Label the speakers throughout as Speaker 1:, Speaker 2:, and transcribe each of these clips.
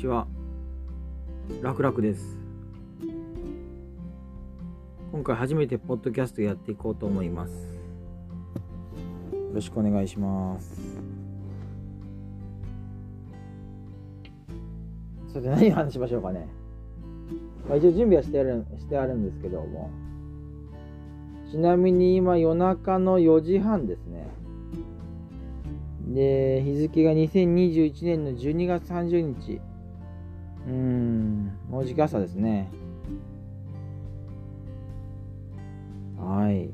Speaker 1: ちは。楽々です。今回初めてポッドキャストやっていこうと思います。よろしくお願いします。さて何を話しましょうかね。まあ、一応準備はしてあるしてあるんですけども。ちなみに今夜中の4時半ですね。で、日付が2021年の12月30日。うん、もうじき朝ですね。はい。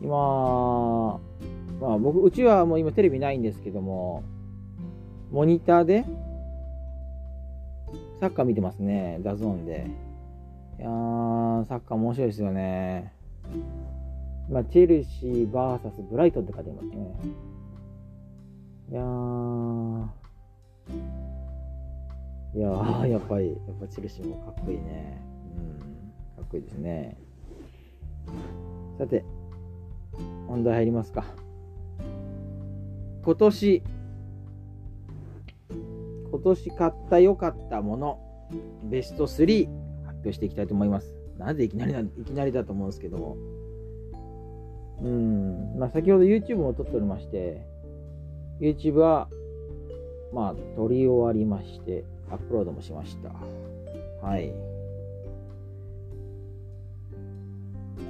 Speaker 1: 今、まあ僕、うちはもう今テレビないんですけども、モニターでサッカー見てますね、 DAZN で。いやー、サッカー面白いですよね。今、チェルシー VS ブライトンって書いてますね。いやー、いやー、やっぱり、やっぱチェルシーもかっこいいね。うん、かっこいいですね。さて、本題入りますか。今年、今年買った良かったもの、ベスト3発表していきたいと思います。なぜいきなりな、いきなりだと思うんですけども。うん、まあ先ほど YouTube も撮っておりまして、YouTube は、まあ、撮り終わりまして、アップロードもしました。はい。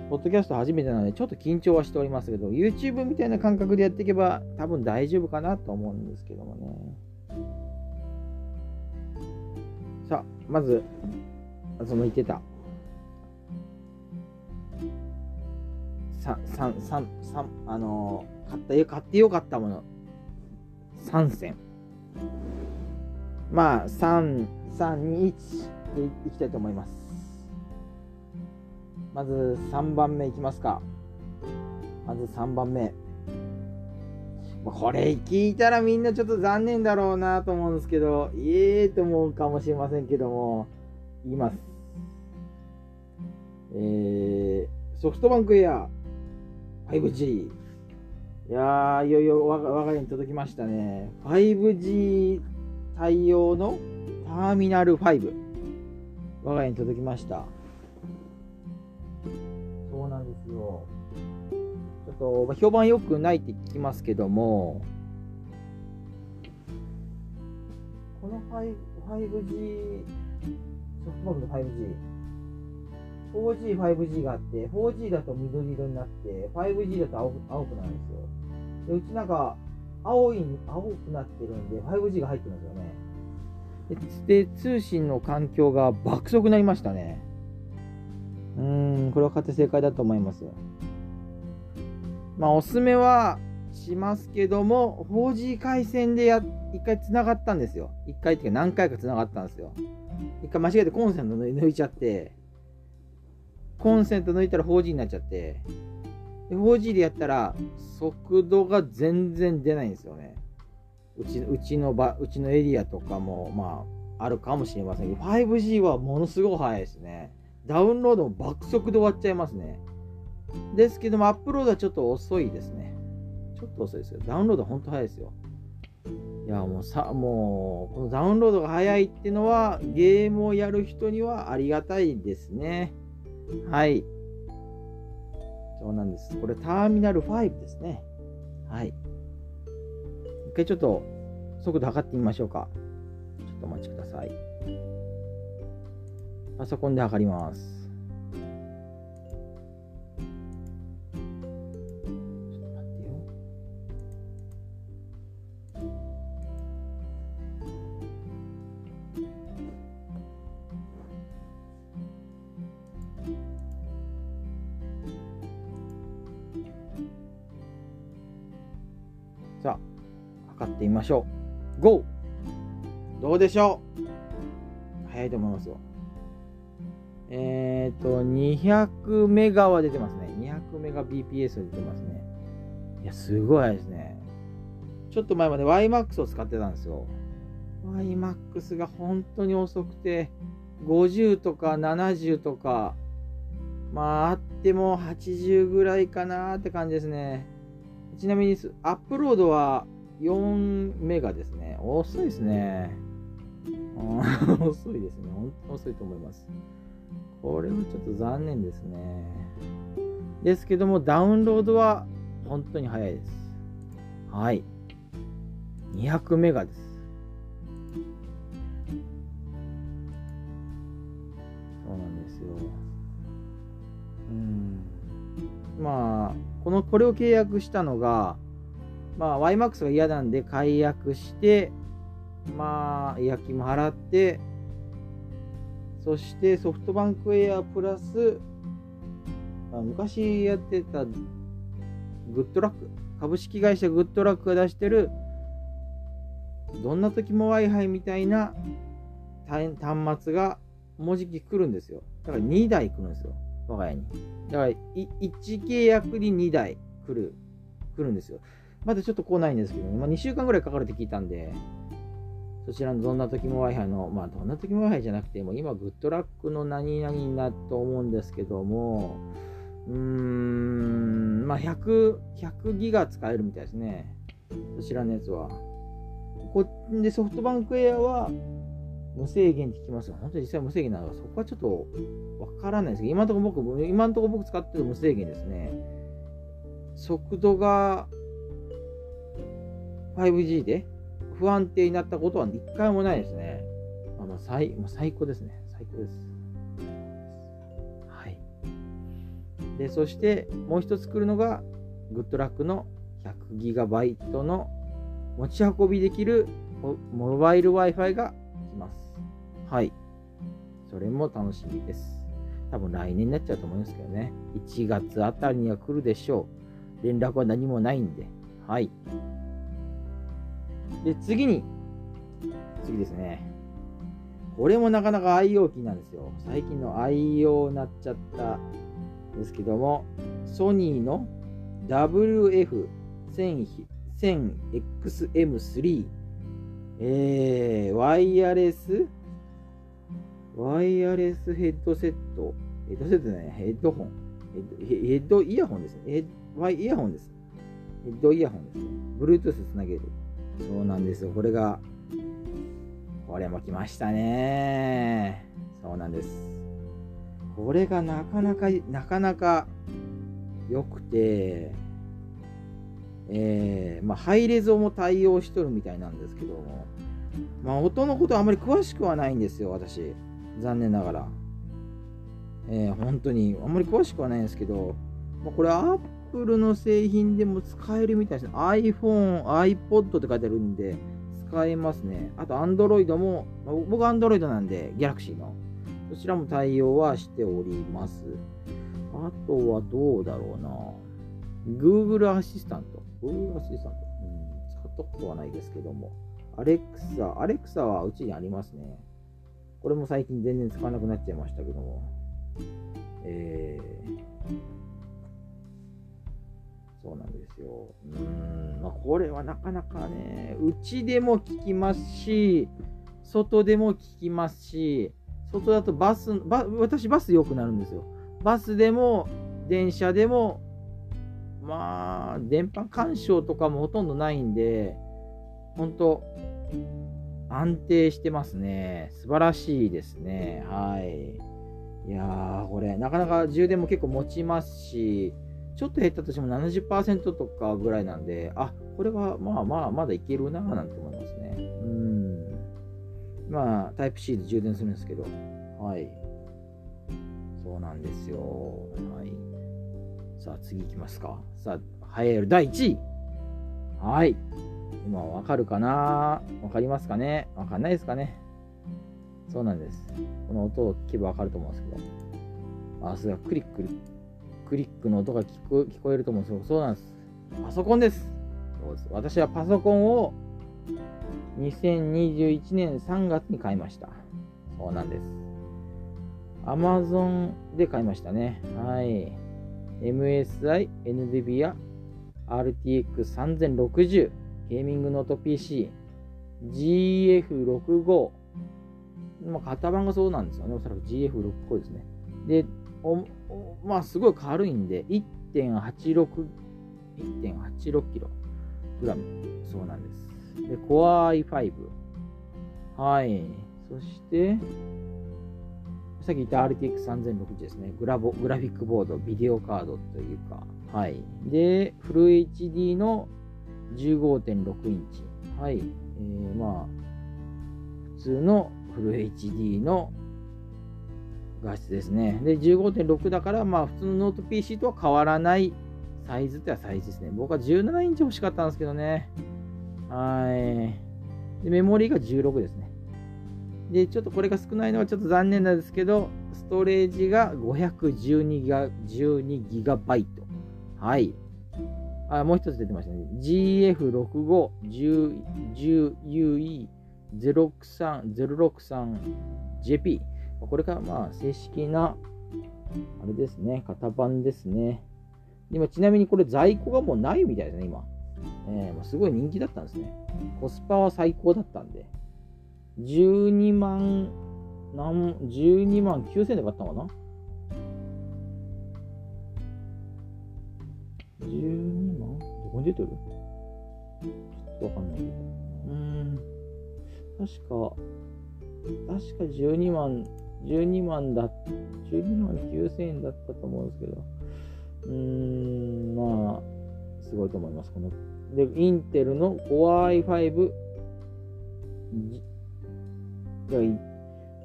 Speaker 1: ポッドキャスト初めてなので、ちょっと緊張はしておりますけど、YouTube みたいな感覚でやっていけば、多分大丈夫かなと思うんですけどもね。さあ、まず、その言ってた。さ、三、三、三、あのー買った、買ってよかったもの。3選。まあ、3、3、2、1でいきたいと思います。まず3番目いきますか。まず3番目。これ聞いたらみんなちょっと残念だろうなと思うんですけど、ええと思うかもしれませんけども、言います。えー、ソフトバンクエア 5G。いやー、いよいよ我が我が家に届きましたね。5G 対応のターミナル5。我が家に届きました。そうなんですよ。ちょっと、まあ評判良くないって聞きますけども、この 5- 5G、ソフトバンクの 5G、4G、5G があって、4G だと緑色になって、5G だと青青くなるんですよ。でうちなんか、青い、青くなってるんで、5G が入ってるんですよね。で、通信の環境が爆速になりましたね。うーん、これは買って正解だと思います。まあ、おすすめはしますけども、4G 回線でや一回繋がったんですよ。一回っていうか何回か繋がったんですよ。一回間違えてコンセント抜いちゃって、コンセント抜いたら 4G になっちゃって、4G でやったら速度が全然出ないんですよね。うちうちの場、うちのエリアとかも、まあ、あるかもしれませんけど、5G はものすごい速いですね。ダウンロードも爆速で終わっちゃいますね。ですけども、アップロードはちょっと遅いですね。ちょっと遅いですよ。ダウンロード本当早いですよ。いや、もうさ、もう、このダウンロードが早いっていうのは、ゲームをやる人にはありがたいですね。はい。そうなんです。これ、ターミナル5ですね。はい。一回ちょっと、速度測ってみましょうか。ちょっとお待ちください。パソコンで測ります。みましょう。GO! どうでしょう？早いと思いますよ。えっ、ー、と、200メガは出てますね。200メガ BPS 出てますね。いや、すごい早いですね。ちょっと前まで YMAX を使ってたんですよ。YMAX が本当に遅くて、50とか70とか、まあ、あっても80ぐらいかなって感じですね。ちなみに、アップロードは4メガですね。遅いですね。遅いですね。本当遅いと思います。これはちょっと残念ですね。ですけども、ダウンロードは本当に早いです。はい。200メガです。そうなんですよ。うん。まあ、この、これを契約したのが、まあ、YMAX が嫌なんで解約して、まあ、違約金も払って、そしてソフトバンクエアプラス、あ、昔やってたグッドラック、株式会社グッドラックが出してる、どんな時も Wi-Fi みたいな端末がもうじき来るんですよ。だから2台来るんですよ。我が家に。だから1契約に2台来る、来るんですよ。まだちょっと来ないんですけど、ねまあ、2週間ぐらいかかるって聞いたんで、そちらのどんな時も Wi-Fi の、まあ、どんな時も Wi-Fi じゃなくてもう、今、グッドラックの何々だと思うんですけども、うーん、まあ、100、100ギガ使えるみたいですね。そちらのやつは。こで、ソフトバンクエアは、無制限って聞きますが、本当に実際無制限なのか、そこはちょっとわからないですけど、今のところ僕、今のところ僕使ってる無制限ですね。速度が 5G で不安定になったことは一回もないですね。あまあ、最もう最高ですね。最高です。はい。で、そしてもう一つ来るのが、グッドラックの 100GB の持ち運びできるモバイル Wi-Fi が来ます。はい。それも楽しみです。多分来年になっちゃうと思いますけどね。1月あたりには来るでしょう。連絡は何もないんで。はい。で、次に、次ですね。これもなかなか愛用機なんですよ。最近の愛用になっちゃったんですけども、ソニーの WF1000XM3、えー、ワイヤレス、ワイヤレスヘッドセット、ヘッドセットね、ヘッドホン、ヘッドイヤホンですね。ヘッワイイヤホンです。ヘッドイヤホンですね。Bluetooth つなげる。そうなんですよ。これが、これも来ましたね。そうなんです。これがなかなか、なかなか良くて、えー、まあ、ハイレゾも対応しとるみたいなんですけども、まあ、音のことはあまり詳しくはないんですよ、私。残念ながら。えー、本当に、あんまり詳しくはないんですけど、まあ、これ、アップルの製品でも使えるみたいですね。iPhone、iPod って書いてあるんで、使えますね。あと Android も、僕 Android なんで、Galaxy の。そちらも対応はしております。あとはどうだろうな。Google アシスタント。Google アシスタント。うん、使ったことはないですけども。Alexa、Alexa はうちにありますね。これも最近全然使わなくなっちゃいましたけども。えーそうなんですよ。うん、まあ、これはなかなかね、うちでも聞きますし、外でも聞きますし、外だとバス、バ私バス良くなるんですよ。バスでも、電車でも、まあ、電波干渉とかもほとんどないんで、本当安定してますね。素晴らしいですね。はい。いやー、これ、なかなか充電も結構持ちますし、ちょっと減ったとしても70%とかぐらいなんで、あ、これはまあまあまだいけるなぁなんて思いますね。うん。まあ、タイプ C で充電するんですけど、はい。そうなんですよ。はい。さあ、次行きますか。さあ、栄える第1位。はい。今わかるかな？わかりますかね？わかんないですかね？そうなんです。この音を聞けばわかると思うんですけど。あ、すがクリッククリックの音が聞こ聞こえると思うんですよ。そうなんです。パソコンです。そうです私はパソコンを2021年3月に買いました。そうなんです。Amazon で買いましたね。はい。MSI NVIDIA RTX 3060ゲーミングノート PC GF65 まあ、型番がそうなんですよね。おそらく GF65 ですね。で、まあすごい軽いんで、1.86、1.86キログラム。そうなんです。で、Core i5。はい。そして、さっき言った RTX3060 ですね。グラボグラフィックボード、ビデオカードというか、はい。で、フル HD の15.6インチ。はい。えー、まあ、普通のフル HD の画質ですね。で、15.6だから、まあ、普通のノート PC とは変わらないサイズってはサイズですね。僕は17インチ欲しかったんですけどね。はい。で、メモリーが16ですね。で、ちょっとこれが少ないのはちょっと残念なんですけど、ストレージが512ギガ ,12 ギガバイト。はい。あ、もう一つ出てましたね。GF65-10UE063-063JP。これがまあ正式な、あれですね、型番ですね。今、ちなみにこれ在庫がもうないみたいですね、今。えー、すごい人気だったんですね。コスパは最高だったんで。12万、なん12万9000円で買ったのかな ?12 万？どこに出てる？ちょっとわかんないけど。うん。確か、確か12万、12万だ、12万9000円だったと思うんですけど。うーん、まあ、すごいと思います。こので、インテルの Core i5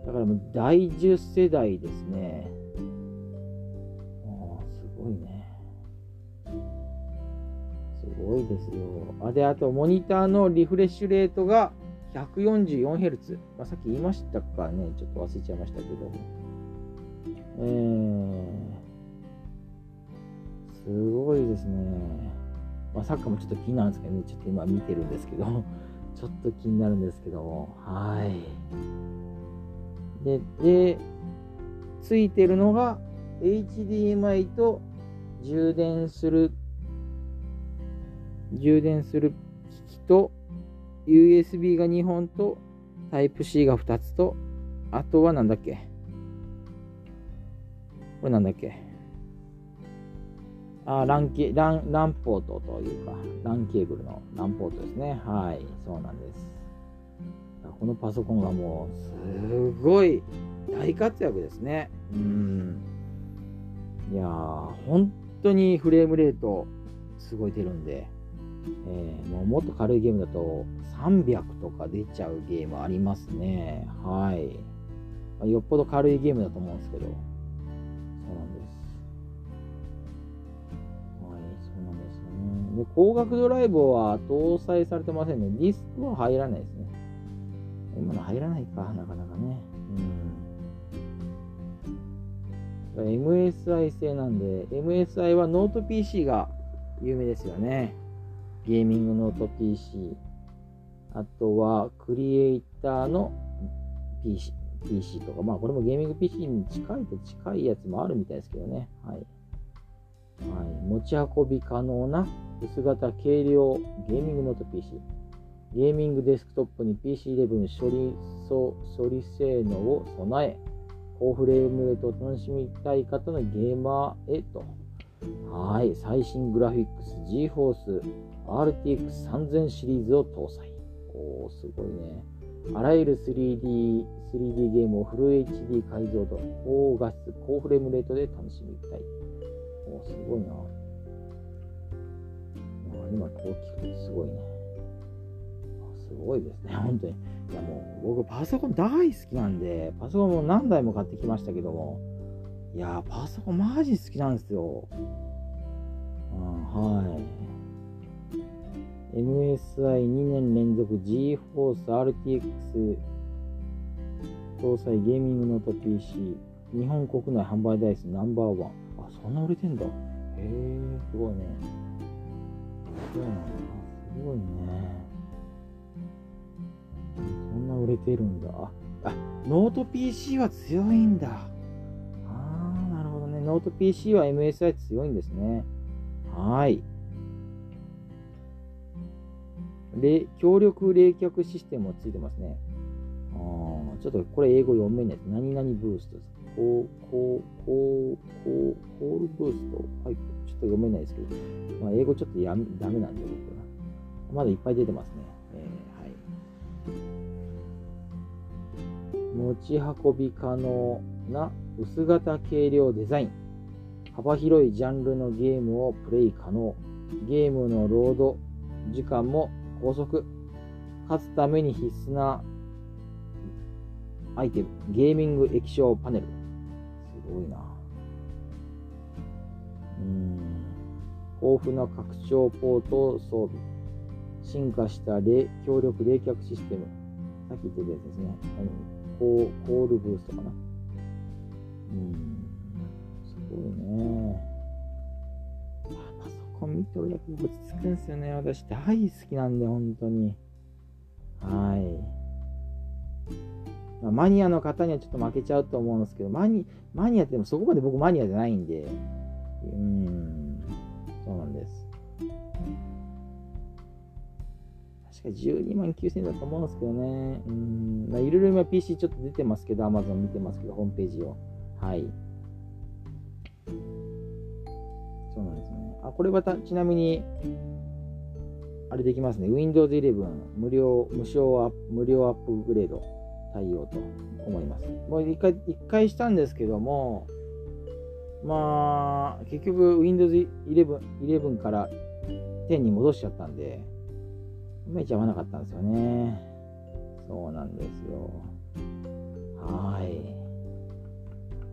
Speaker 1: だからもう第10世代ですね。ああ、すごいね。すごいですよ。あ、で、あと、モニターのリフレッシュレートが 144Hz。まあ、さっき言いましたかね。ちょっと忘れちゃいましたけど。えー、すごいですね。まあ、サッカーもちょっと気になるんですけどね。ちょっと今見てるんですけど。ちょっと気になるんですけども、はい。で、で、ついてるのが HDMI と充電する、充電する機器と USB が2本と Type-C が2つと、あとはなんだっけ？これなんだっけ？あランケランランポートというか、ランケーブルのランポートですね。はい、そうなんです。このパソコンがもう、すごい大活躍ですね。うん。いや、本当にフレームレート、すごい出るんで、えー、もうもっと軽いゲームだと300とか出ちゃうゲームありますね。はい。よっぽど軽いゲームだと思うんですけど、そうなんで光学ドライブは搭載されてませんね。ディスクは入らないですね。今の入らないか、なかなかね。うん。MSI 製なんで、MSI はノート PC が有名ですよね。ゲーミングノート PC。あとは、クリエイターの PC, PC とか、まあこれもゲーミング PC に近いと近いやつもあるみたいですけどね。はい。はい、持ち運び可能な薄型軽量ゲーミングノート PC。ゲーミングデスクトップに PC11 処理処理性能を備え、高フレームレートを楽しみたい方のゲーマーへと。はい、最新グラフィックス GForce RTX3000 シリーズを搭載。おー、すごいね。あらゆる 3D、3D ゲームをフル HD 解像度、高画質、高フレームレートで楽しみたい。おおすごいな。今こう聞くとすごいね。すごいですね、本当に。いやもう僕パソコン大好きなんで、パソコンも何台も買ってきましたけども、いやパソコンマジ好きなんですよ。うん、はい。MSI2 年連続 GForce RTX 搭載ゲーミングノート PC 日本国内販売台数ナンバーワン。あ、そんな売れてんだ。へえ、すごいね。そうなんだ。すごいね。そんな売れてるんだ。あ、ノート PC は強いんだ。ああ、なるほどね。ノート PC は MSI 強いんですね。はい。で、強力冷却システムもついてますね。ああ、ちょっとこれ英語読めないです。何々ブーストです。こう、こう、こう、こう、コールブースト。はい。ちょっと読めないですけど、まあ、英語ちょっとやダメなんで、僕は。まだいっぱい出てますね。えー、はい持ち運び可能な薄型軽量デザイン。幅広いジャンルのゲームをプレイ可能。ゲームのロード時間も高速。勝つために必須なアイテム。ゲーミング液晶パネル。すごいな。うん。豊富な拡張ポート装備。進化した強力冷却システム。さっき言ってたやつですね。あのコールブーストかな。うん。すごいね。見てるだけ落ち着くんですよね。私大好きなんで、本当に。はい。まあ、マニアの方にはちょっと負けちゃうと思うんですけど、マニマニアってでもそこまで僕マニアじゃないんで、うん、そうなんです。確か12万9000円だと思うんですけどね。うん、ま、いろいろ今 PC ちょっと出てますけど、Amazon 見てますけど、ホームページを。はい。あ、これまた、ちなみに、あれできますね。Windows 11無料、無償アップ、無料アップグレード対応と思います。もう一回、一回したんですけども、まあ、結局 Windows 11, 11から10に戻しちゃったんで、いまいち合わなかったんですよね。そうなんですよ。はい。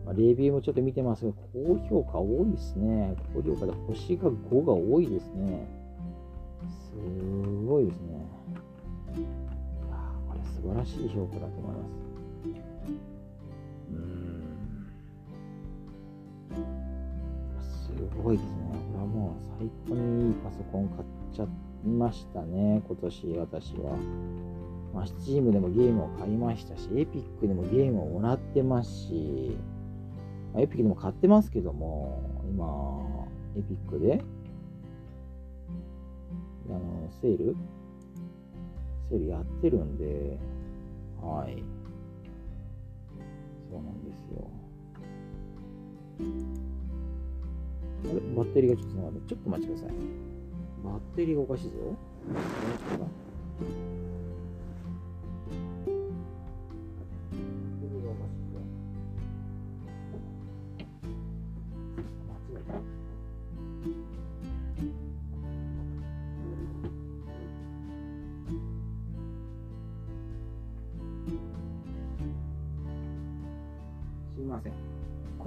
Speaker 1: まあ、レビューもちょっと見てますが、高評価多いですね。高評価で星が5が多いですね。すごいですね。いやこれ素晴らしい評価だと思います。うん。すごいですね。これはもう最高にいいパソコン買っちゃいましたね、今年私は。まあ、Steam でもゲームを買いましたし、Epic でもゲームをもらってますし、まあ、エピックでも買ってますけども、今、エピックで、あの、セール？セールやってるんで、はい。そうなんですよ。あれ？バッテリーがちょっとつながる。ちょっと待ちください。バッテリーがおかしいぞ。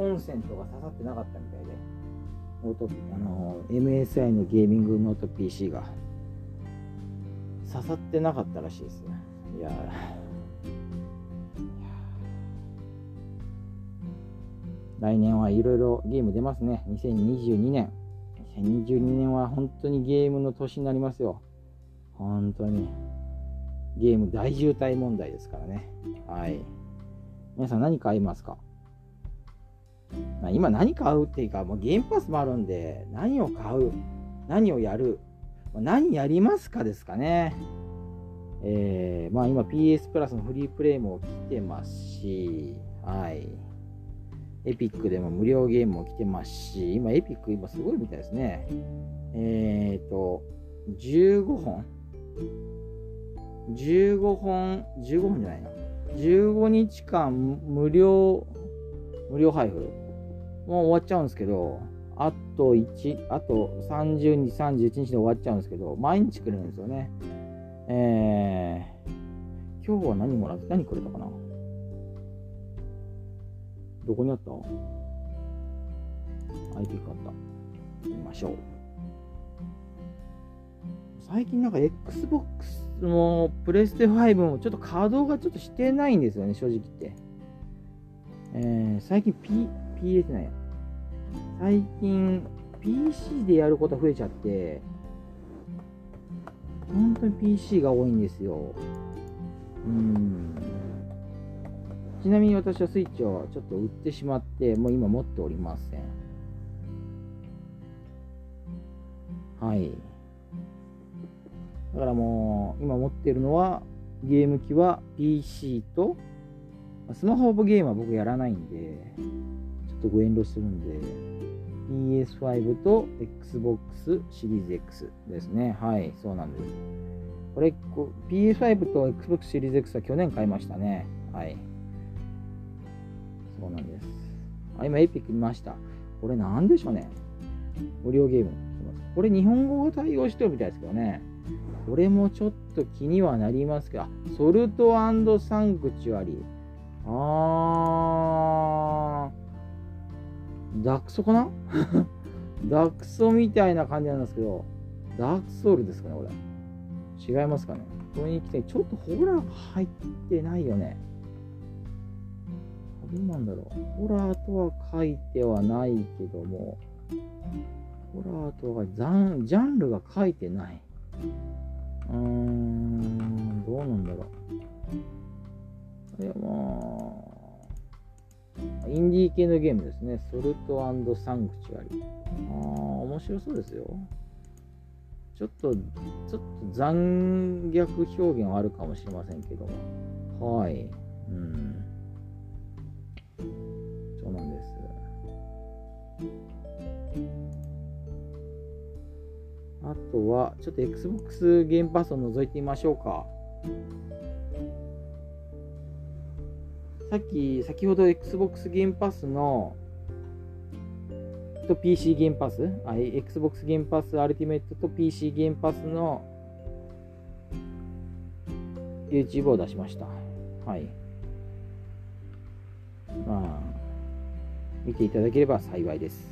Speaker 1: コンセントが刺さってなかったみたいで、あの MSI のゲーミングノート PC が刺さってなかったらしいですね。いや来年はいろいろゲーム出ますね。2022年。2022年は本当にゲームの年になりますよ。本当に。ゲーム大渋滞問題ですからね。はい。皆さん何買いますか？まあ、今何買うっていうか、もうゲームパスもあるんで、何を買う、何をやる、何やりますかですかね。えー、まあ今 PS プラスのフリープレイも来てますし、はい。エピックでも無料ゲームも来てますし、今エピック今すごいみたいですね。えっ、ー、と、15本 ?15 本、15本じゃないな。15日間無料、無料配布もう終わっちゃうんですけど、あと1、あと30日、31日で終わっちゃうんですけど、毎日くれるんですよね。えー、今日は何もらって、何くれたかな？どこにあった ?IP 買った。見ましょう。最近なんか Xbox もプレステ5もちょっと稼働がちょっとしてないんですよね、正直言って。えー、最近 P、PS なんや。最近 PC でやること増えちゃって、本当に PC が多いんですよ。うん。ちなみに私はスイッチをちょっと売ってしまって、もう今持っておりません。はい。だからもう、今持ってるのは、ゲーム機は PC と、スマホゲームは僕やらないんで、とご遠慮するんで、PS5 と Xbox シリーズ X ですね。はい、そうなんです。これ、PS5 と Xbox シリーズ X は去年買いましたね。はい。そうなんです。あ、今エピック見ました。これなんでしょうね。無料ゲーム。これ日本語が対応してるみたいですけどね。これもちょっと気にはなりますけど、ソルトサンクチュアリー。あー、ダクソかな？ダクソみたいな感じなんですけど、ダークソウルですかね、これ。違いますかね？雰囲気的にちょっとホラーが入ってないよね。どうなんだろう。ホラーとは書いてはないけども、ホラーとはジャンルが書いてない。うーん、どうなんだろう。いや、まあ、インディー系のゲームですね。ソルトサンクチュアリ。ああ、面白そうですよ。ちょっと、ちょっと残虐表現はあるかもしれませんけども。はい。うん。そうなんです。あとは、ちょっと Xbox ゲームパスを覗いてみましょうか。さっき、先ほど Xbox ゲームパスのと PC ゲームパス、あ Xbox ゲームパスアルティメットと PC ゲームパスの YouTube を出しました。はい。まあ、見ていただければ幸いです。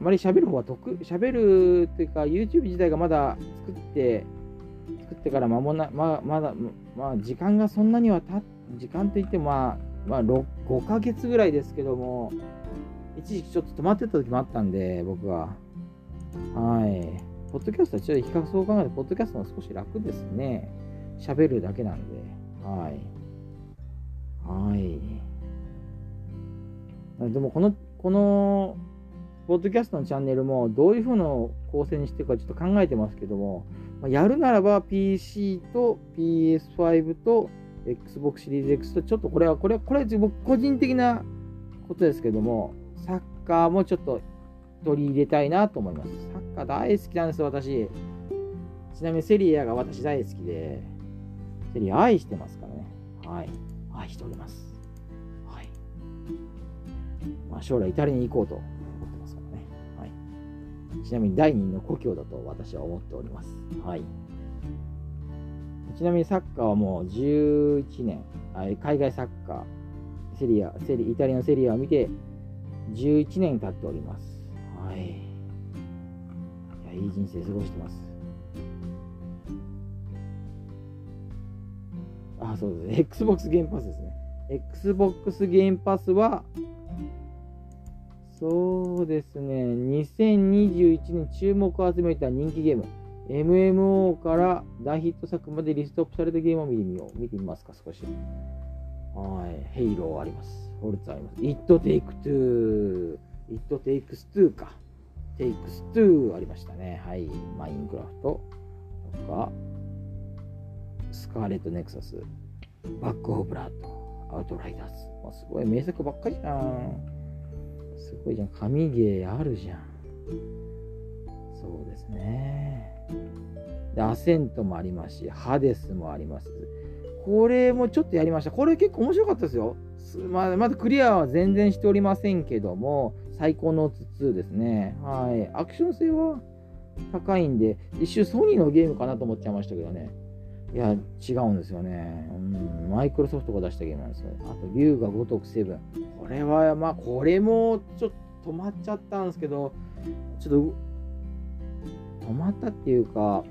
Speaker 1: あまり喋る方は得、喋るっていうか、YouTube 自体がまだ作って、作ってから間もな、まあ、まだ、まあ、時間がそんなにはた、時間といっても、まあ、まあ、5ヶ月ぐらいですけども、一時期ちょっと止まってた時もあったんで、僕は。はい。ポッドキャストはちょっと比較そう考えて、ポッドキャストも少し楽ですね。喋るだけなんで。はい。はい。でも、この、この、ポッドキャストのチャンネルもどういう風な構成にしていくかちょっと考えてますけども、まやるならば PC と PS5 と Xbox シリーズ X とちょっとこれは、これは、これは僕個人的なことですけども、サッカーもちょっと取り入れたいなと思います。サッカー大好きなんですよ、私。ちなみにセリエAが私大好きで、セリエA愛してますからね。はい。愛しております。はい。まあ、将来イタリアに行こうとちなみに第二の故郷だと私は思っております。はい。ちなみにサッカーはもう11年、海外サッカー、セリエA、セリイタリアのセリエAを見て、11年経っております。はい。いや、いい人生過ごしてます。あ、そうです。Xbox ゲームパスですね。Xbox ゲームパスは、そうですね、2021年注目を集めた人気ゲーム。MMO から大ヒット作までリストアップされたゲームを見てみよう。見てみますか、少し。はい。 Halo あります。フォルツあります。It Take Two。It Takes Two か。Takes Two ありましたね。はい。マインクラフトとか、 SCARLET NEXUS、 Back 4 Blood、 Outriders。まあ、すごい名作ばっかりじゃん。すごいじゃん。神ゲーあるじゃん。そうですね。で、アセントもありますし、ハデスもあります。これもちょっとやりました。これ結構面白かったですよ。ま、まだクリアは全然しておりませんけども、最高の2ですね。はい。アクション性は高いんで、一瞬ソニーのゲームかなと思っちゃいましたけどね。いや、違うんですよね。うん、マイクロソフトが出したゲームなんですよ。あと、竜が如くセブン。これは、まあ、これもちょっと止まっちゃったんですけど、ちょっと、止まったっていうか、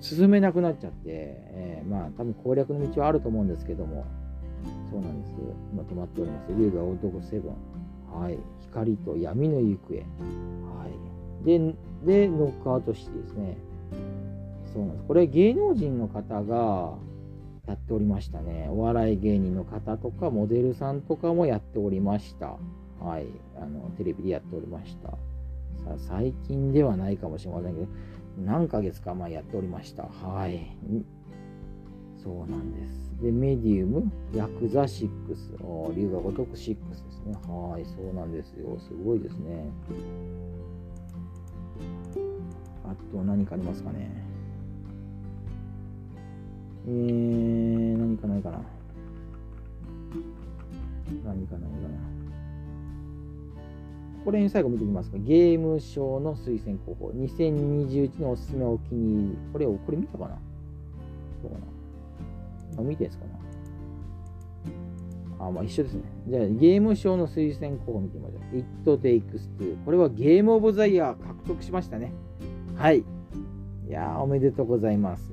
Speaker 1: 進めなくなっちゃって、えー、まあ、多分攻略の道はあると思うんですけども、そうなんです。今止まっております。竜が男7。はい。光と闇の行方。はい。で、で、ノックアウトシティですね。そうなんです。これ芸能人の方がやっておりましたね。お笑い芸人の方とか、モデルさんとかもやっておりました。はい。あの、テレビでやっておりました。さ最近ではないかもしれませんけど、何ヶ月か前やっておりました。はい。そうなんです。で、メディウム、ヤクザ6、龍が如く6ですね。はい、そうなんですよ。すごいですね。あと何かありますかね。えー、何かないかな。何かないかな。これに最後見てみますか。ゲーム賞の推薦候補。2021のおすすめお気に入り。これを、これ見たかなどうかなあ、見てですかなあ、まあ一緒ですね。じゃあ、ゲーム賞の推薦候補見てみましょう。It Takes Two。これはゲームオブザイヤー獲得しましたね。はい。いやー、おめでとうございます。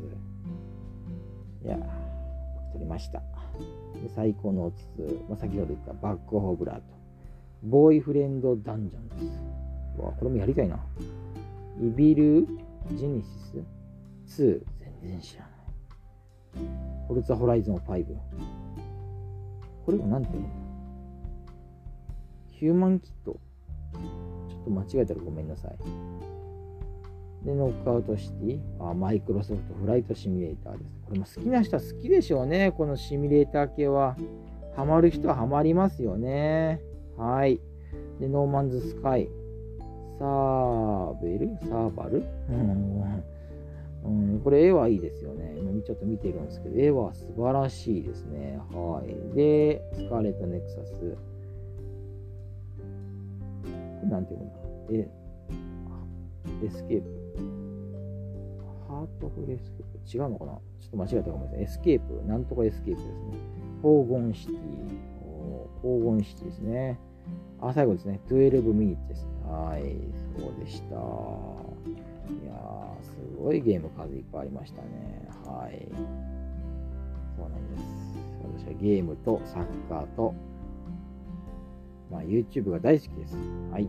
Speaker 1: いやー、取りましたで。最高のおつつ、まあ、先ほど言ったバックホーブラート。ボーイフレンドダンジョンです。うわ、これもやりたいな。イビル・ジェネシス？2。全然知らない。フォルツホライゾン5。これは何て言うんだ？ヒューマンキット。ちょっと間違えたらごめんなさい。で、ノックアウトシティ。あ、マイクロソフトフライトシミュレーターです。これも好きな人は好きでしょうね。このシミュレーター系は。ハマる人はハマりますよね。はい。で、ノーマンズスカイ。サーベル？サーバル？うん。これ絵はいいですよね。今ちょっと見てるんですけど、絵は素晴らしいですね。はい。で、スカーレット・ネクサス。これなんて読むんだ？え、エスケープ。 Artful Escape。違うのかなちょっと間違えたかもしれない。エスケープ。なんとかエスケープですね。 Forgotten City。Forgotten City ですね。あ、最後ですね。12 Minutes です。はい。そうでした。いやー、すごいゲーム数いっぱいありましたね。はい。そうなんです。私はゲームとサッカーと、まあ、YouTube が大好きです。はい。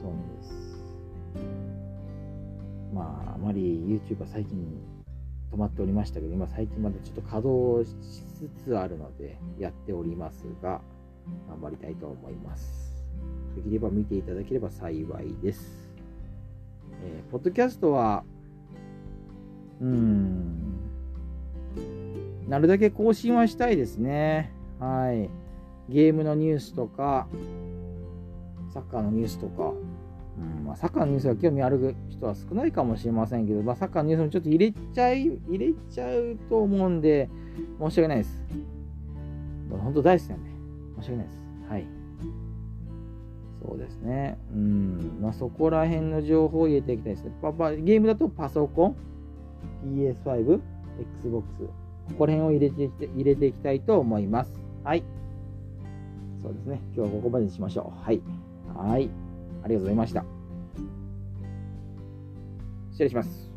Speaker 1: そうなんです。ま、り YouTube は最近止まっておりましたけど、今最近まだちょっと稼働しつつあるので、やっておりますが、頑張りたいと思います。できれば見ていただければ幸いです。えー、ポッドキャストは、うーん、なるだけ更新はしたいですね。はい。ゲームのニュースとか、サッカーのニュースとか、まあ、サッカーのニュースが興味ある人は少ないかもしれませんけど、まあ、サッカーのニュースもちょっと入れちゃい、入れちゃうと思うんで、申し訳ないです。本当大好きなんで、申し訳ないです。はい。そうですね。うん。まあ、そこら辺の情報を入れていきたいですね。パパゲームだとパソコン、PS5、Xbox、ここら辺を入れて入れていきたいと思います。はい。そうですね。今日はここまでにしましょう。はい。はい。ありがとうございました。失礼します。